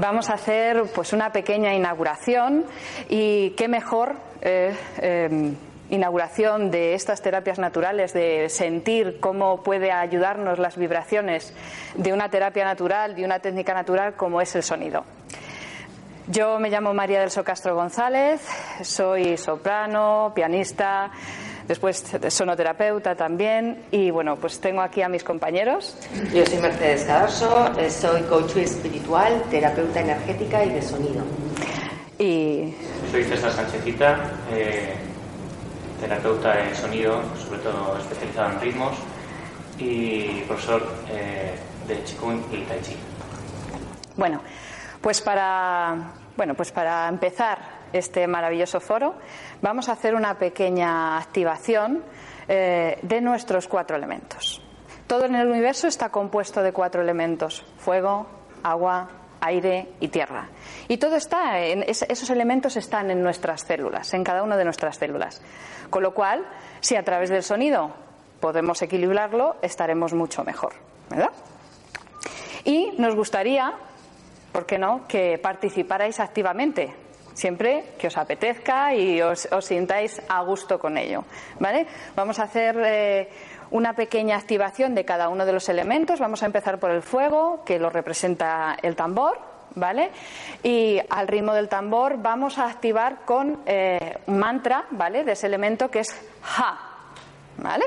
vamos a hacer pues una pequeña inauguración y qué mejor eh, em, inauguración de estas terapias naturales, de sentir cómo puede ayudarnos las vibraciones de una terapia natural, de una técnica natural como es el sonido. Yo me llamo María del Socastro González, soy soprano, pianista, después sonoterapeuta también y bueno, pues tengo aquí a mis compañeros. Yo soy Mercedes Cadarso, eh, soy coach espiritual, terapeuta energética y de sonido. Y soy César Sanchezita, eh, terapeuta en sonido, sobre todo especializado en ritmos y profesor eh, de Qigong y Tai Chi. Bueno, pues para, bueno, pues para empezar este maravilloso foro, vamos a hacer una pequeña activación eh, de nuestros cuatro elementos. Todo en el universo está compuesto de cuatro elementos: fuego, agua, aire y tierra. Y todo está, esos elementos están en nuestras células, en cada una de nuestras células. Con lo cual, si a través del sonido podemos equilibrarlo, estaremos mucho mejor. ¿Verdad? Y nos gustaría ¿por qué no?, que participarais activamente, siempre que os apetezca y os, sintáis a gusto con ello. ¿Vale? Vamos a hacer eh, una pequeña activación de cada uno de los elementos. Vamos a empezar por el fuego, que lo representa el tambor. ¿Vale? Y al ritmo del tambor vamos a activar con eh, un mantra, ¿vale? De ese elemento que es Ja, ¿vale?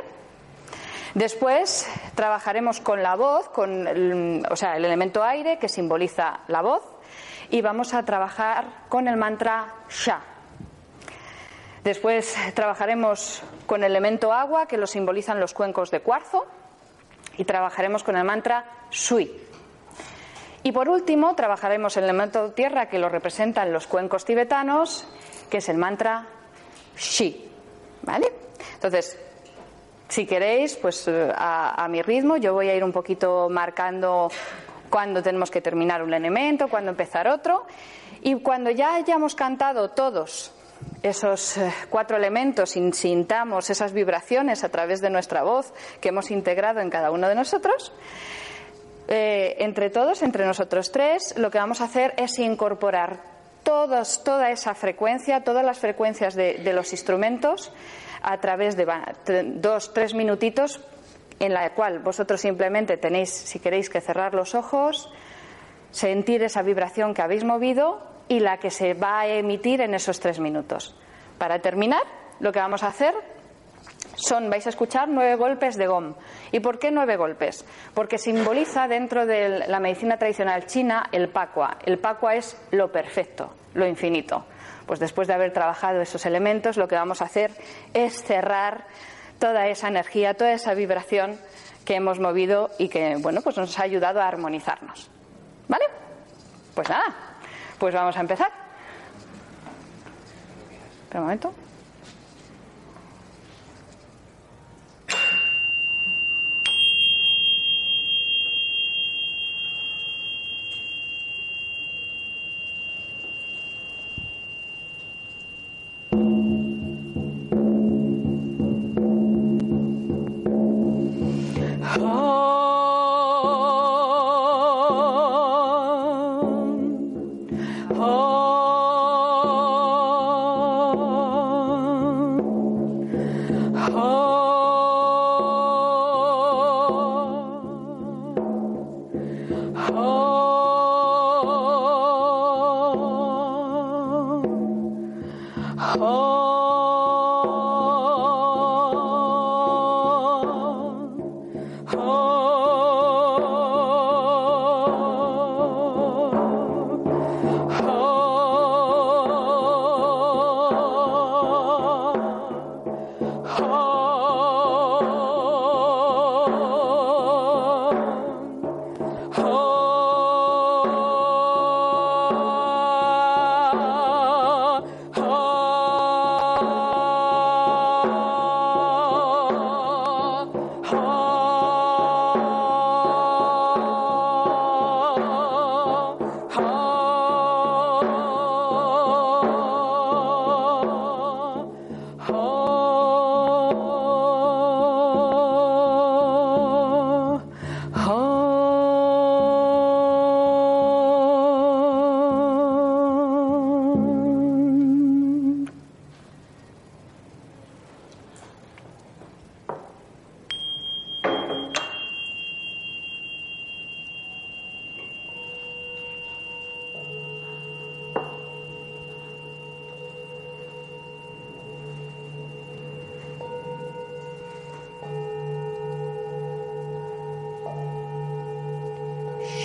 Después trabajaremos con la voz, con el, o sea, el elemento aire que simboliza la voz, y vamos a trabajar con el mantra Sha. Después trabajaremos con el elemento agua que lo simbolizan los cuencos de cuarzo y trabajaremos con el mantra Sui. Y por último trabajaremos el elemento tierra que lo representan los cuencos tibetanos, que es el mantra Shi. ¿Vale? Entonces, si queréis, pues eh, a, mi ritmo, yo voy a ir un poquito marcando cuándo tenemos que terminar un elemento, cuándo empezar otro. Y cuando ya hayamos cantado todos esos eh, cuatro elementos sintamos esas vibraciones a través de nuestra voz que hemos integrado en cada uno de nosotros, eh, entre todos, entre nosotros tres, lo que vamos a hacer es incorporar todos, toda esa frecuencia, todas las frecuencias de los instrumentos a través de dos, tres minutitos en la cual vosotros simplemente tenéis, si queréis, que cerrar los ojos, sentir esa vibración que habéis movido y la que se va a emitir en esos tres minutos. Para terminar, lo que vamos a hacer son, vais a escuchar nueve golpes de gom. ¿Y por qué nueve golpes? Porque simboliza dentro de la medicina tradicional china el pacua. El pacua es lo perfecto, lo infinito pues después de haber trabajado esos elementos, lo que vamos a hacer es cerrar toda esa energía, toda esa vibración que hemos movido y que, bueno, pues nos ha ayudado a armonizarnos. ¿Vale? Pues nada, pues vamos a empezar. Espera un momento.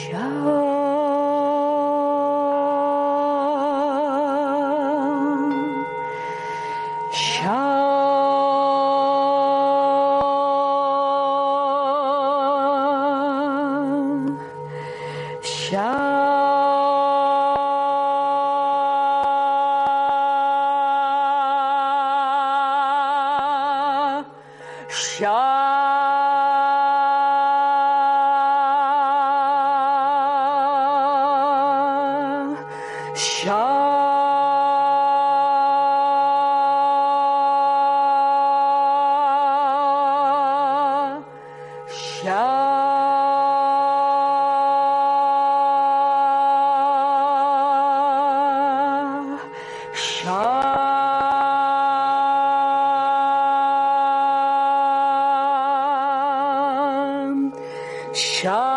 飘 Shut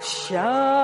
Sha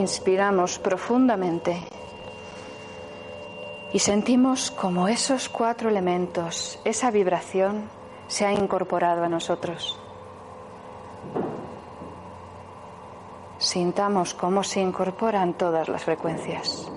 inspiramos profundamente y sentimos como esos cuatro elementos, esa vibración, se ha incorporado a nosotros. Sintamos cómo se incorporan todas las frecuencias.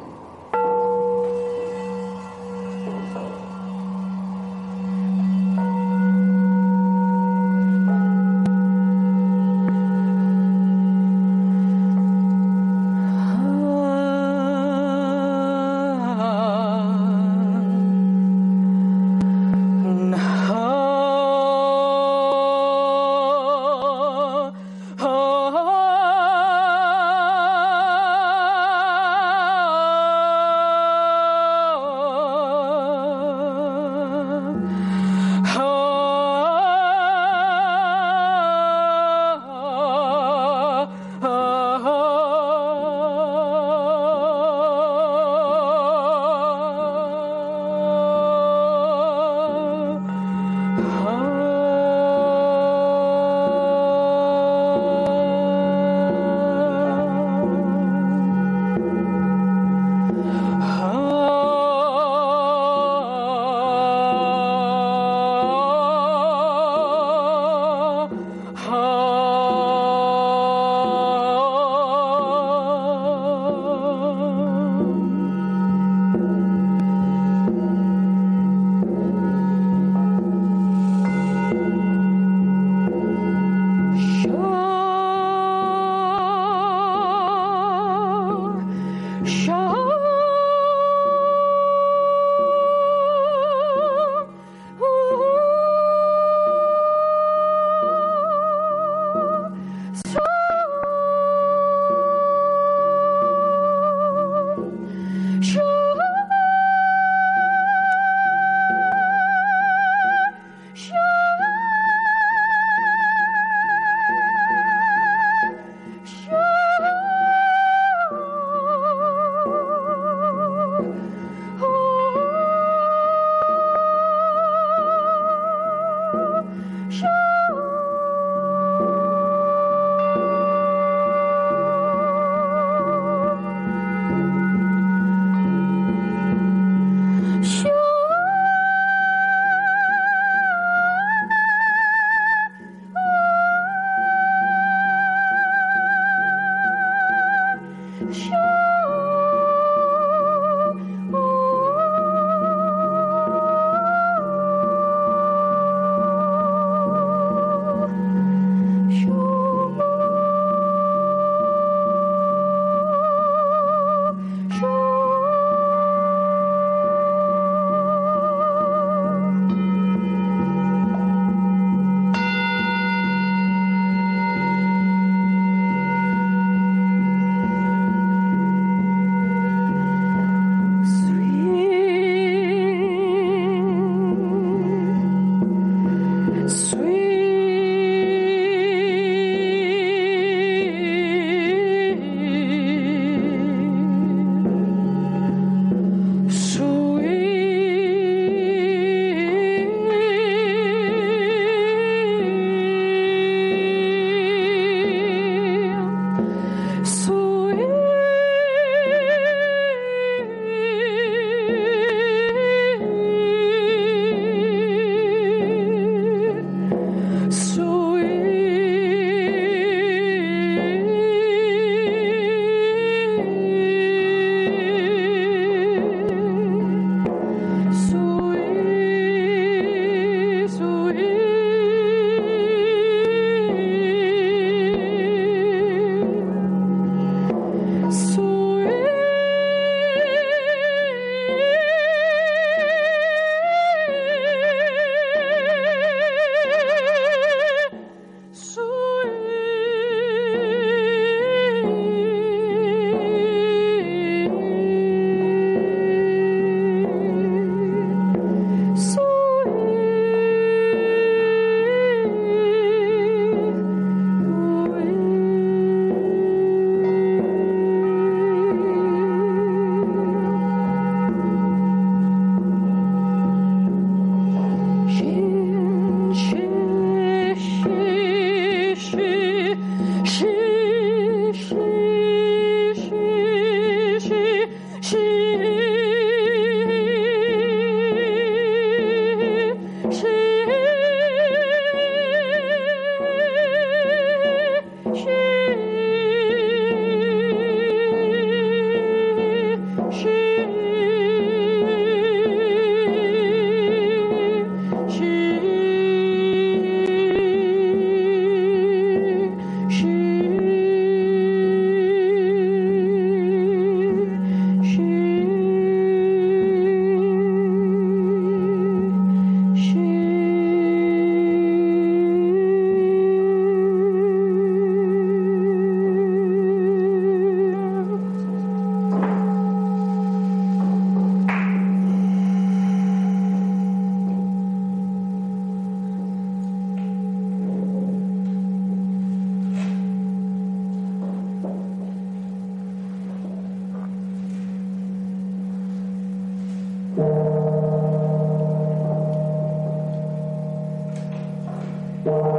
Bye.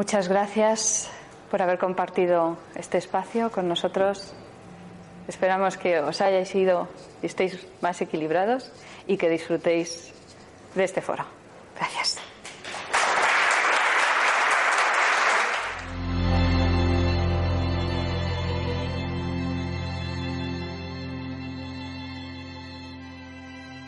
Muchas gracias por haber compartido este espacio con nosotros. Esperamos que os hayáis ido y estéis más equilibrados y que disfrutéis de este foro.